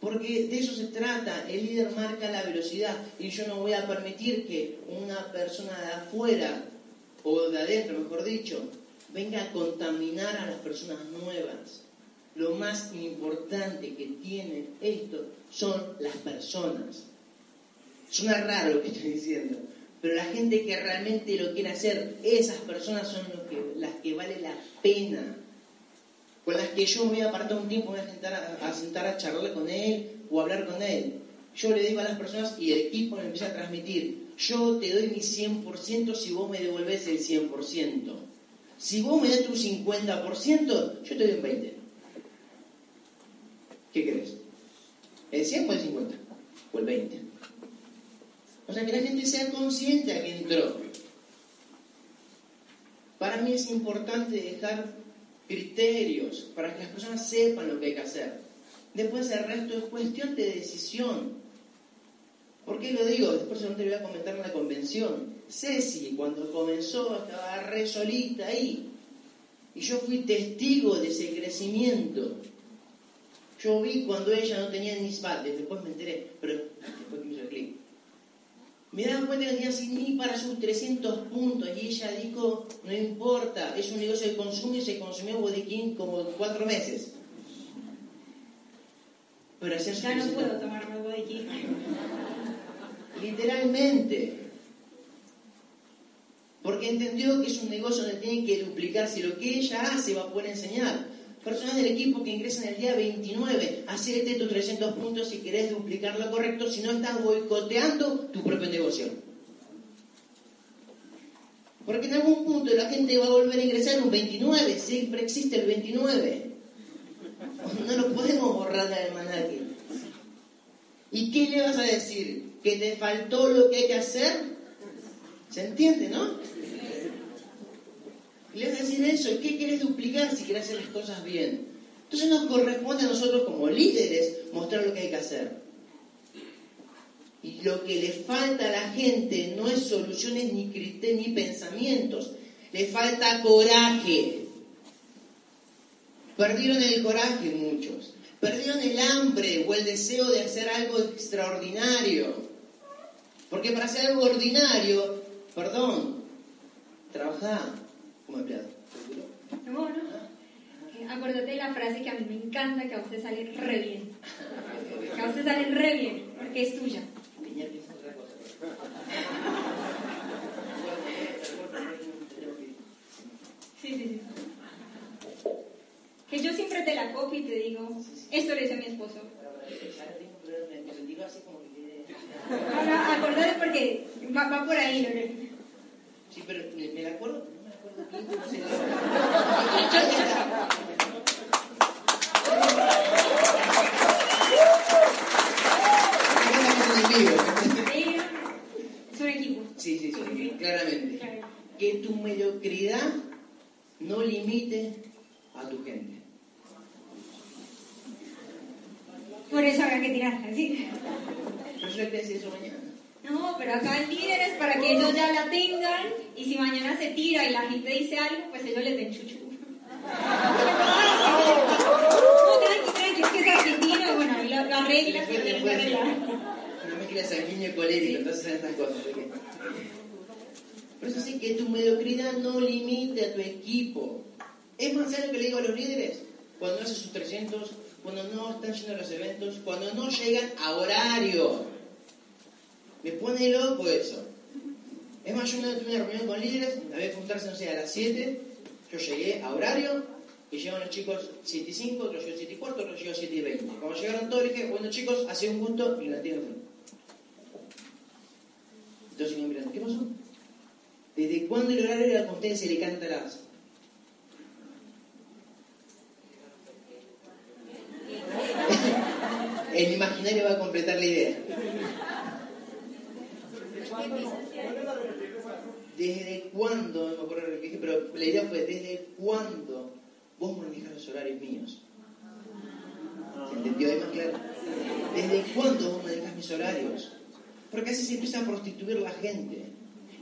Porque de eso se trata, el líder marca la velocidad y yo no voy a permitir que una persona de afuera, o de adentro mejor dicho, venga a contaminar a las personas nuevas. Lo más importante que tiene esto son las personas. Suena raro lo que estoy diciendo, pero la gente que realmente lo quiere hacer, esas personas son las que vale la pena con las que yo me voy a apartar un tiempo, me voy a sentar a, sentar a charlar con él o hablar con él. Yo le digo a las personas y el equipo me empieza a transmitir, yo te doy mi 100% si vos me devolvés el 100%. Si vos me das tu 50%, yo te doy un 20%. ¿Qué crees? ¿El 100 o el 50? ¿O el 20? O sea, que la gente sea consciente a que entró. Para mí es importante dejar criterios para que las personas sepan lo que hay que hacer. Después el resto es cuestión de decisión. ¿Por qué lo digo? Después no te voy a comentar en la convención. Ceci, cuando comenzó, estaba re solita ahí. Y yo fui testigo de ese crecimiento. Yo vi cuando ella no tenía ni spaldas, después me enteré, pero después me hizo el clic me daba cuenta que tenía sin ni para sus 300 puntos y ella dijo, no importa, es un negocio de consumo y se consumió bodequín como cuatro meses. Pero ya no puedo tomar más bodequín. Literalmente. Porque entendió que es un negocio donde tiene que duplicarse lo que ella hace va a poder enseñar personas del equipo que ingresan el día 29, hacete tus 300 puntos si querés duplicar lo correcto, si no estás boicoteando tu propio negocio. Porque en algún punto la gente va a volver a ingresar un 29, siempre existe el 29. No lo podemos borrar del almanaque. ¿Y qué le vas a decir? ¿Que te faltó lo que hay que hacer? ¿Se entiende, no? Y le a decir eso, ¿qué quieres duplicar si quieres hacer las cosas bien? Entonces nos corresponde a nosotros como líderes mostrar lo que hay que hacer. Y lo que le falta a la gente no es soluciones ni criterios ni pensamientos, le falta coraje. Perdieron el coraje muchos, perdieron el hambre o el deseo de hacer algo extraordinario. Porque para hacer algo ordinario, perdón, trabajar como empleado. No, no. Eh, acuérdate de la frase que a mí me encanta, que a usted sale re bien. Que a usted sale re bien, porque es tuya. Sí, sí, sí. Que yo siempre te la copio y te digo, esto le hice a mi esposo. Ahora acordate porque va, va por ahí lo que... Sí, pero me, me la acuerdo, equipo. Sí, sí, sí, claramente. Claro. Que tu mediocridad no limite a tu gente. Por eso habrá que tirarla, ¿sí? Pero yo le voy a decir eso mañana. No, pero acá el líder es para que ellos ya la tengan y si mañana se tira y la gente dice algo, pues ellos les den chuchu. No, tranqui, tranqui, es que es argentino bueno, ahí lo, lo arreglas y Después, lo después, arreglas. una mezcla sanguíneo y colérico, entonces estas cosas. Por eso sí que tu mediocridad no limite a tu equipo. Es más serio que le digo a los líderes, cuando no hacen sus 300, cuando no están yendo a los eventos, cuando no llegan a horario. Me pone loco eso. Es más, yo una vez tuve una reunión con líderes, había que juntarse, no sé, a las 7, yo llegué a horario, y llegaron los chicos 7 y 5, otros llegó 7 y cuarto, otros llegó 7 y 20. Cuando llegaron todos, dije, bueno chicos, ha sido un gusto, y la entiendo. Entonces me miran, ¿qué pasó? ¿Desde cuándo el horario era que ustedes se le canta las? El imaginario va a completar la idea. ¿Desde cuándo? No me acuerdo lo que dije, pero la idea fue: ¿desde cuándo vos manejas los horarios míos? ¿Se entendió ahí más claro? ¿Desde cuándo vos manejas mis horarios? Porque así se empieza a prostituir la gente.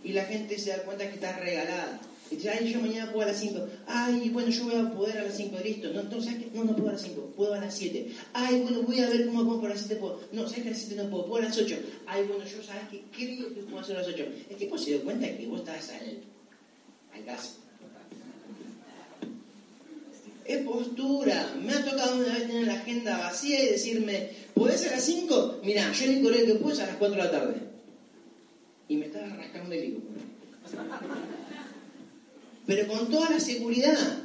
Y la gente se da cuenta que está regalada. Y dice, ay, yo mañana puedo a las 5. Ay, bueno, yo voy a poder a las 5, listo. No, entonces, ¿sabes qué? No, no puedo a las 5, puedo a las 7. Ay, bueno, voy a ver cómo puedo a las 7 puedo. No, ¿sabes que a las 7 no puedo? Puedo a las 8. Ay, bueno, yo, ¿sabes qué? Creo que puedo hacer a las 8. El tipo se dio cuenta que vos estás al, al gas. Es postura. Me ha tocado una vez tener la agenda vacía y decirme, ¿podés a las 5? Mirá, yo el único horario que puedo a las 4 de la tarde. Y me estaba rascando el higo. Pero con toda la seguridad.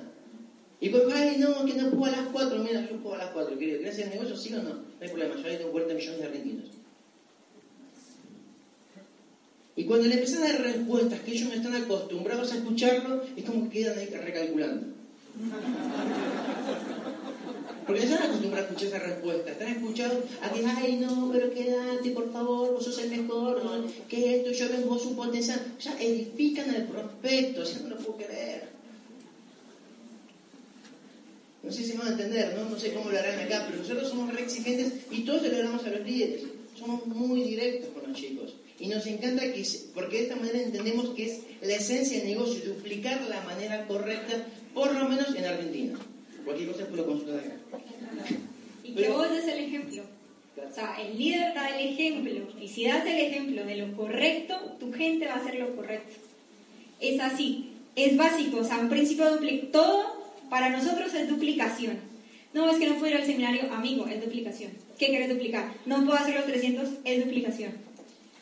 Y pues, ay, no, que no puedo a las 4. Mira, yo puedo a las 4, querido. ¿Querés hacer negocio? Sí o no? No hay problema, yo ahí tengo 40 millones de argentinos. Y cuando le empiezan a dar respuestas que ellos no están acostumbrados a escucharlo, es como que quedan ahí recalculando. Porque no están acostumbrados a escuchar esa respuesta. Están escuchando a que, ay, no, pero quédate, por favor, vos sos el mejor, ¿no? que esto, yo ven vos un potencial. O sea, edifican al prospecto, o sea, no lo puedo creer. No sé si me van a entender, ¿no? No sé cómo lo harán acá, pero nosotros somos re exigentes y todos se lo damos a los líderes. Somos muy directos con los chicos. Y nos encanta que, porque de esta manera entendemos que es la esencia del negocio, duplicar la manera correcta, por lo menos en Argentina. Cualquier cosa consultan acá. Y que vos des el ejemplo. O sea, el líder da el ejemplo. Y si das el ejemplo de lo correcto, tu gente va a hacer lo correcto. Es así. Es básico. O sea, un principio dupli- Todo para nosotros es duplicación. No, es que no ir al seminario, amigo, es duplicación. ¿Qué querés duplicar? No puedo hacer los 300, es duplicación.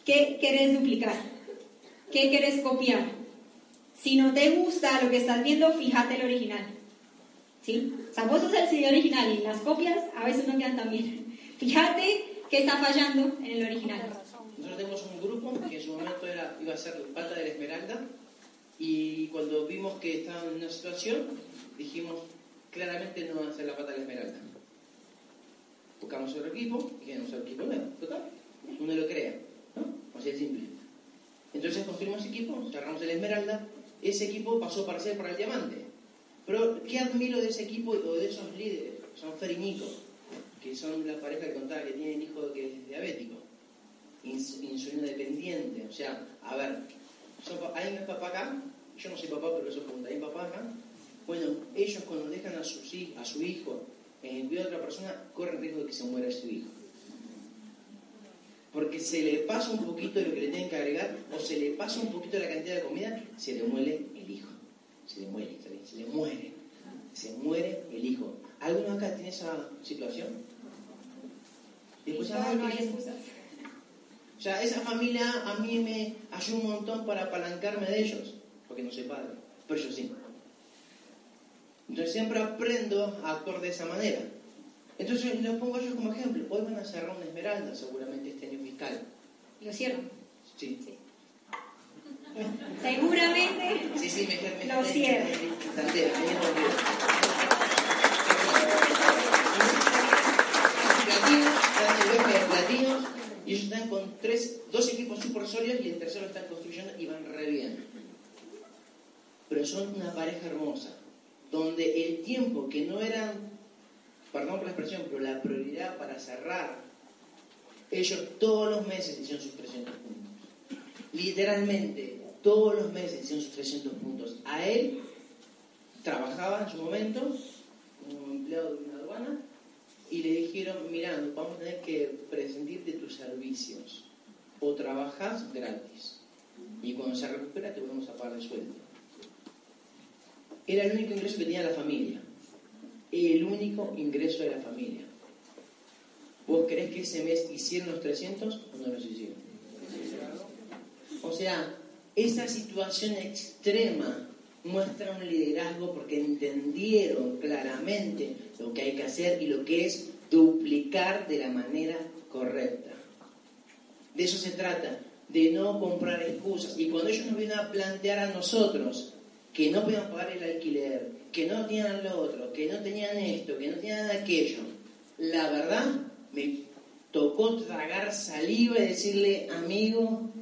¿Qué querés duplicar? ¿Qué querés copiar? Si no te gusta lo que estás viendo, fíjate el original. ¿Sí? O sea, vos sos el CD original y las copias a veces no quedan tan bien. Fíjate que está fallando en el original. Nosotros tenemos un grupo que en su momento era, iba a ser pata de la esmeralda y cuando vimos que estaban en una situación dijimos claramente no van a ser la pata de la esmeralda. Buscamos otro equipo y queremos otro equipo nuevo. Total, uno lo crea, ¿no? Así de simple. Entonces construimos equipo, cerramos el esmeralda, ese equipo pasó para ser para el diamante. Pero, ¿qué admiro de ese equipo o de esos líderes? Son Fer y Nico, que son la pareja que contaba que tienen hijo que es diabético, ins- insulino dependiente. O sea, a ver, ¿hay un papá acá? Yo no soy papá, pero eso pregunta, ¿hay papá acá? Bueno, ellos cuando dejan a, su hijo en el cuidado de otra persona, corren riesgo de que se muera su hijo. Porque se le pasa un poquito de lo que le tienen que agregar, o se le pasa un poquito de la cantidad de comida, se le muere el hijo. Se le muere, le muere. Se muere el hijo. ¿Alguno acá tiene esa situación? Después, No, ah, no hay excusas. o sea, esa familia a mí me ayuda un montón para apalancarme de ellos, porque no soy padre, pero yo sí. Entonces siempre aprendo a actuar de esa manera. Entonces los pongo yo como ejemplo. Hoy van a cerrar una esmeralda seguramente este año fiscal. ¿Lo cierran? Sí. Sí. Seguramente Sí, sí, me, me, Lo olvido. Platinos, y ellos están con tres, dos equipos súper sólidos y el tercero lo están construyendo y van re bien. Pero son una pareja hermosa, donde el tiempo que no era, perdón por la expresión, pero la prioridad para cerrar, ellos todos los meses hicieron sus 300 puntos. Literalmente, todos los meses hicieron sus 300 puntos. A él trabajaba en su momento como empleado de una aduana y le dijeron, nos vamos a tener que prescindir tus servicios o trabajas gratis y cuando se recupera te volvemos a pagar el sueldo. Era el único ingreso que tenía la familia. El único ingreso de la familia. ¿Vos creés que ese mes hicieron los 300 o no los hicieron? O sea, esa situación extrema muestra un liderazgo porque entendieron claramente lo que hay que hacer y lo que es duplicar de la manera correcta. De eso se trata, de no comprar excusas. Y cuando ellos nos vienen a plantear a nosotros que no podían pagar el alquiler, que no tenían lo otro, que no tenían esto, que no tenían aquello, la verdad me tocó tragar saliva y decirle, amigo,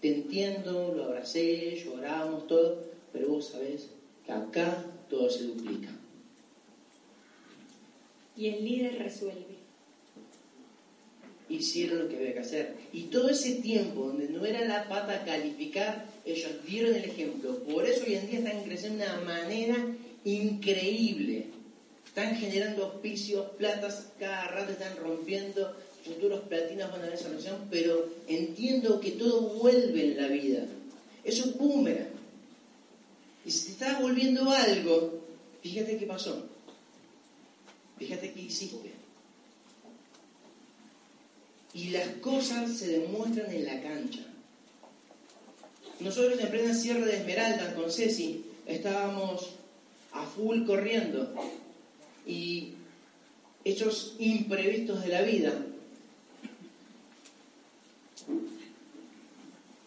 te entiendo, lo abracé, lloramos, todo, pero vos sabés que acá todo se duplica. y el líder resuelve. Hicieron lo que había que hacer. Y todo ese tiempo donde no era la pata a calificar, ellos dieron el ejemplo. Por eso hoy en día están creciendo de una manera increíble. Están generando auspicios, platas, cada rato están rompiendo, futuros platinos van a ver esa relación, pero entiendo que todo vuelve en la vida. Es un boomerang. Y si te está volviendo algo, fíjate qué pasó. Fíjate qué hiciste. Y las cosas se demuestran en la cancha. Nosotros en plena Sierra de Esmeralda con Ceci estábamos a full corriendo y hechos imprevistos de la vida.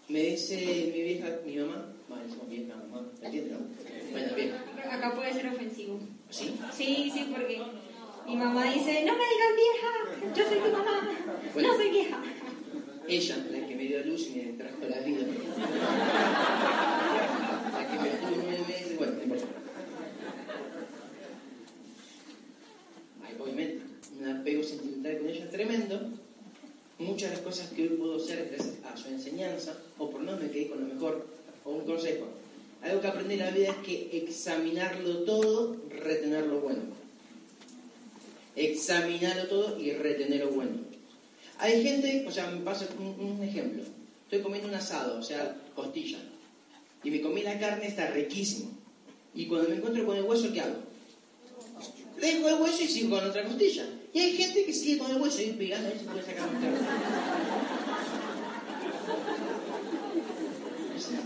Me dice mi vieja, mi mamá, vale, somos vieja, mamá, ¿me entiendes? no? Bueno, vieja. Acá puede ser ofensivo. ¿Sí? Sí, sí, porque mi mamá dice, no me digas vieja, yo soy tu mamá, Bueno. no soy vieja. Ella, la que me dio a luz y me trajo la vida. La que me tuvo nueve meses, bueno, no importa. Hay obviamente un apego sentimental con ella tremendo. Muchas de las cosas que hoy puedo hacer gracias a su enseñanza, o por no me quedé con lo mejor, o un consejo. Algo que aprendí en la vida es que examinarlo todo, retener lo bueno. Examinarlo todo y retener lo bueno. Hay gente, o sea, me pasa un, un ejemplo. Estoy comiendo un asado, o sea, costilla. Y me comí la carne, está riquísimo. Y cuando me encuentro con el hueso, ¿qué hago? Dejo el hueso y sigo con otra costilla. Y hay gente que sigue con el hueso y pegando ver si puede sacar más carne. O sea,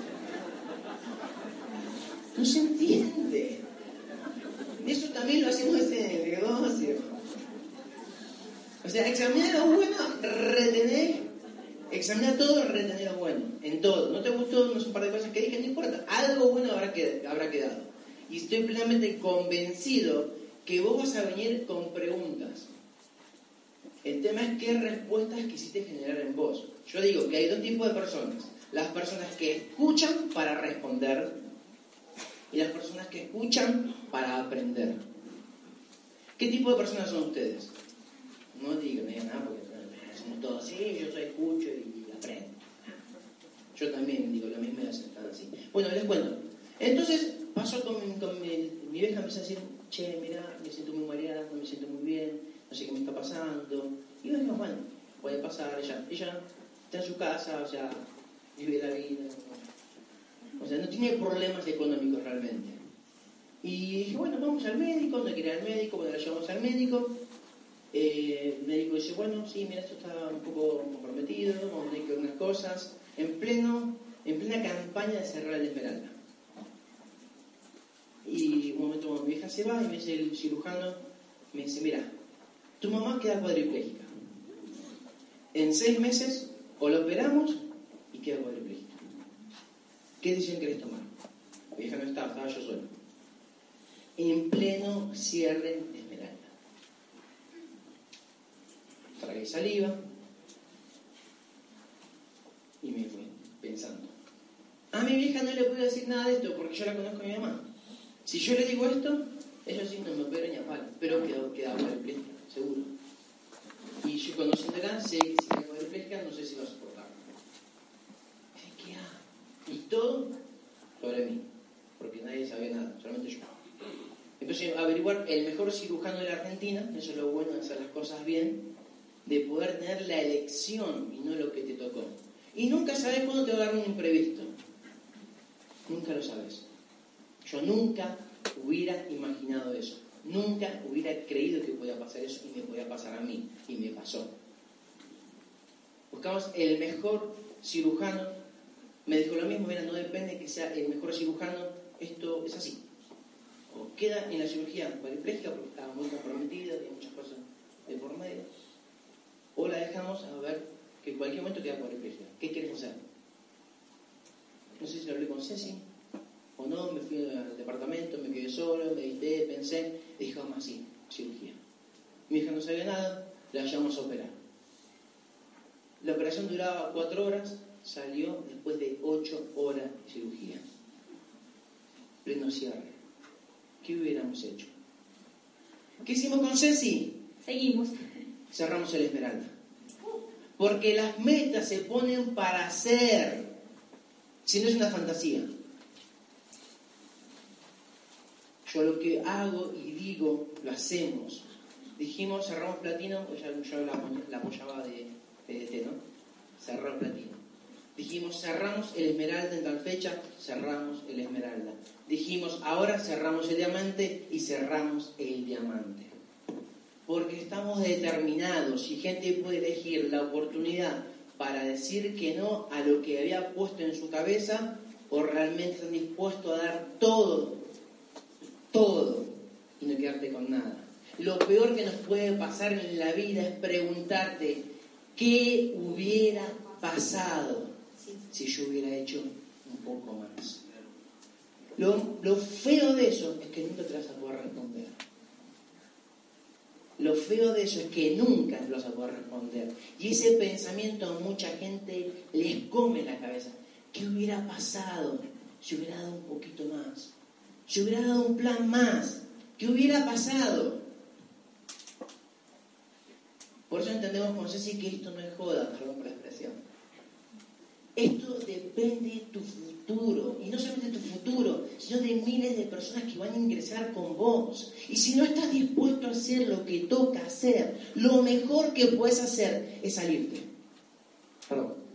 No se entiende. Eso también lo hacemos en el negocio. O sea, examinar lo bueno, retener, examinar todo, retener lo bueno, en todo. No te gustó, no son un par de cosas que dije, no importa, algo bueno habrá quedado. Y estoy plenamente convencido que vos vas a venir con preguntas. El tema es qué respuestas quisiste generar en vos. Yo digo que hay dos tipos de personas. Las personas que escuchan para responder y las personas que escuchan para aprender. ¿Qué tipo de personas son ustedes? No digan, no digan nada porque somos todos así, yo soy escucho y aprendo. Yo también digo, la misma edad están así. Bueno, les cuento. Entonces pasó con, mi, con mi, mi vieja, me decir, che, mira, me siento muy mareada, no me siento muy bien, no sé qué me está pasando. Y digo, bueno, puede pasar, ella, ella está en su casa, o sea, vive la vida. O sea, no tiene problemas económicos realmente. Y dije, bueno, vamos al médico, no quiere ir al médico, bueno, la llevamos al médico. Eh, el médico dice, bueno, sí, mira, esto está un poco comprometido, vamos a tener que ver unas cosas. En, pleno, en plena campaña de cerrar el Esmeralda. Y un momento mi vieja se va y me dice el cirujano, me dice, mira, tu mamá queda cuadriplégica. En seis meses o la operamos y queda cuadriplégica. ¿Qué decisión querés tomar? Mi vieja no estaba, estaba yo solo. En pleno cierre de esmeralda. Tragué saliva y me fui pensando. A mi vieja no le puedo decir nada de esto porque yo la conozco a mi mamá. Si yo le digo esto, ellos sí no me operan ni a palo, pero quedó, quedaba cuadripléjica, seguro. Y yo conociéndola, sé que si queda no sé si va a soportar. ¿Qué hago? Y todo sobre mí, porque nadie sabía nada, solamente yo. A averiguar el mejor cirujano de la Argentina, eso es lo bueno de hacer las cosas bien, de poder tener la elección y no lo que te tocó. Y nunca sabes cuándo te va a dar un imprevisto. Nunca lo sabes. Yo nunca hubiera imaginado eso. Nunca hubiera creído que podía pasar eso y me podía pasar a mí. Y me pasó. Buscamos el mejor cirujano. Me dijo lo mismo, mira, no depende que sea el mejor cirujano, esto es así. O queda en la cirugía cuadriplégica porque estaba muy comprometida, tiene muchas cosas de por medio. O la dejamos a ver que en cualquier momento queda cuadriplégica. ¿Qué quieres hacer? No sé si lo hablé con Ceci o no, me fui al departamento, me quedé solo, medité, pensé, dije, vamos así, cirugía. Mi hija no sabía nada, la llevamos a operar. La operación duraba cuatro horas, salió después de ocho horas de cirugía. Pleno cierre. ¿Qué hubiéramos hecho? ¿Qué hicimos con Ceci? Seguimos. Cerramos el Esmeralda. Porque las metas se ponen para hacer, si no es una fantasía. Yo lo que hago y digo, lo hacemos. Dijimos, cerramos platino, pues ya la apoyaba de PDT, ¿no? Cerrar platino. Dijimos, cerramos el esmeralda en tal fecha, cerramos el esmeralda. Dijimos, ahora cerramos el diamante y cerramos el diamante. Porque estamos determinados y gente puede elegir la oportunidad para decir que no a lo que había puesto en su cabeza o realmente están dispuestos a dar todo todo y no quedarte con nada. Lo peor que nos puede pasar en la vida es preguntarte qué hubiera pasado si yo hubiera hecho un poco más. Lo, lo, feo de eso es que nunca te vas a poder responder. Lo feo de eso es que nunca te vas a poder responder. Y ese pensamiento a mucha gente les come la cabeza. ¿Qué hubiera pasado si hubiera dado un poquito más? Si hubiera dado un plan más, ¿qué hubiera pasado? Por eso entendemos con Ceci que esto no es joda, perdón por la expresión. Esto depende de tu futuro, y no solamente de tu futuro, sino de miles de personas que van a ingresar con vos. Y si no estás dispuesto a hacer lo que toca hacer, lo mejor que puedes hacer es salirte. Perdón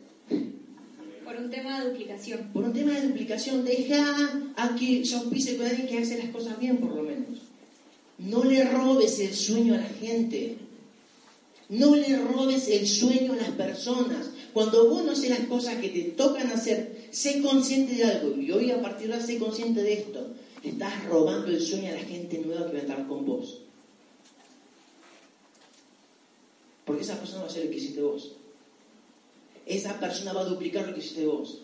un tema de duplicación. Por un tema de duplicación, deja a que yo pise con alguien que hace las cosas bien, por lo menos. No le robes el sueño a la gente. No le robes el sueño a las personas. Cuando vos no haces las cosas que te tocan hacer, sé consciente de algo. Y hoy a partir de ahora sé consciente de esto. Estás robando el sueño a la gente nueva que va a estar con vos. Porque esa persona va a ser el que hiciste vos esa persona va a duplicar lo que hiciste vos.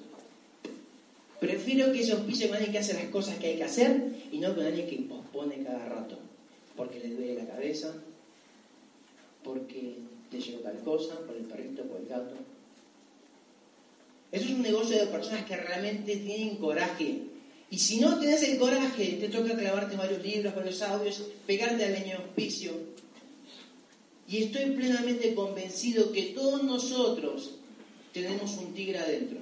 Prefiero que ellos pisen con alguien que hace las cosas que hay que hacer y no con alguien que pospone cada rato. Porque le duele la cabeza, porque te llegó tal cosa, por el perrito, por el gato. Eso es un negocio de personas que realmente tienen coraje. Y si no tenés el coraje, te toca clavarte varios libros, varios audios, pegarte al leño auspicio. Y estoy plenamente convencido que todos nosotros tenemos un tigre adentro.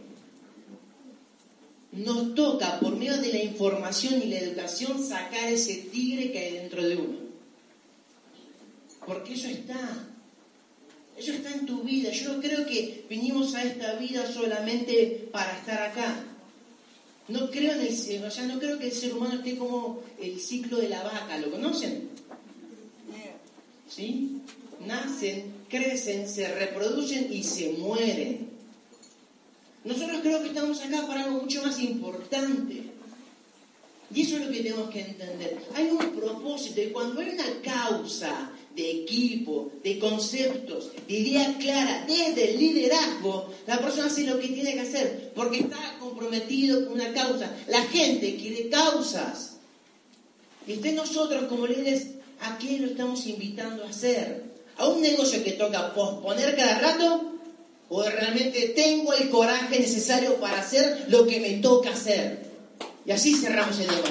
Nos toca, por medio de la información y la educación, sacar ese tigre que hay dentro de uno. Porque eso está. Eso está en tu vida. Yo no creo que vinimos a esta vida solamente para estar acá. No creo, en el, o sea, no creo que el ser humano esté como el ciclo de la vaca. ¿Lo conocen? ¿Sí? Nacen, crecen, se reproducen y se mueren. Nosotros creo que estamos acá para algo mucho más importante. Y eso es lo que tenemos que entender. Hay un propósito y cuando hay una causa de equipo, de conceptos, de idea clara, desde el liderazgo, la persona hace lo que tiene que hacer, porque está comprometido con una causa. La gente quiere causas. Y usted nosotros como líderes, ¿a qué lo estamos invitando a hacer? ¿A un negocio que toca posponer cada rato? ¿O realmente tengo el coraje necesario para hacer lo que me toca hacer? Y así cerramos el día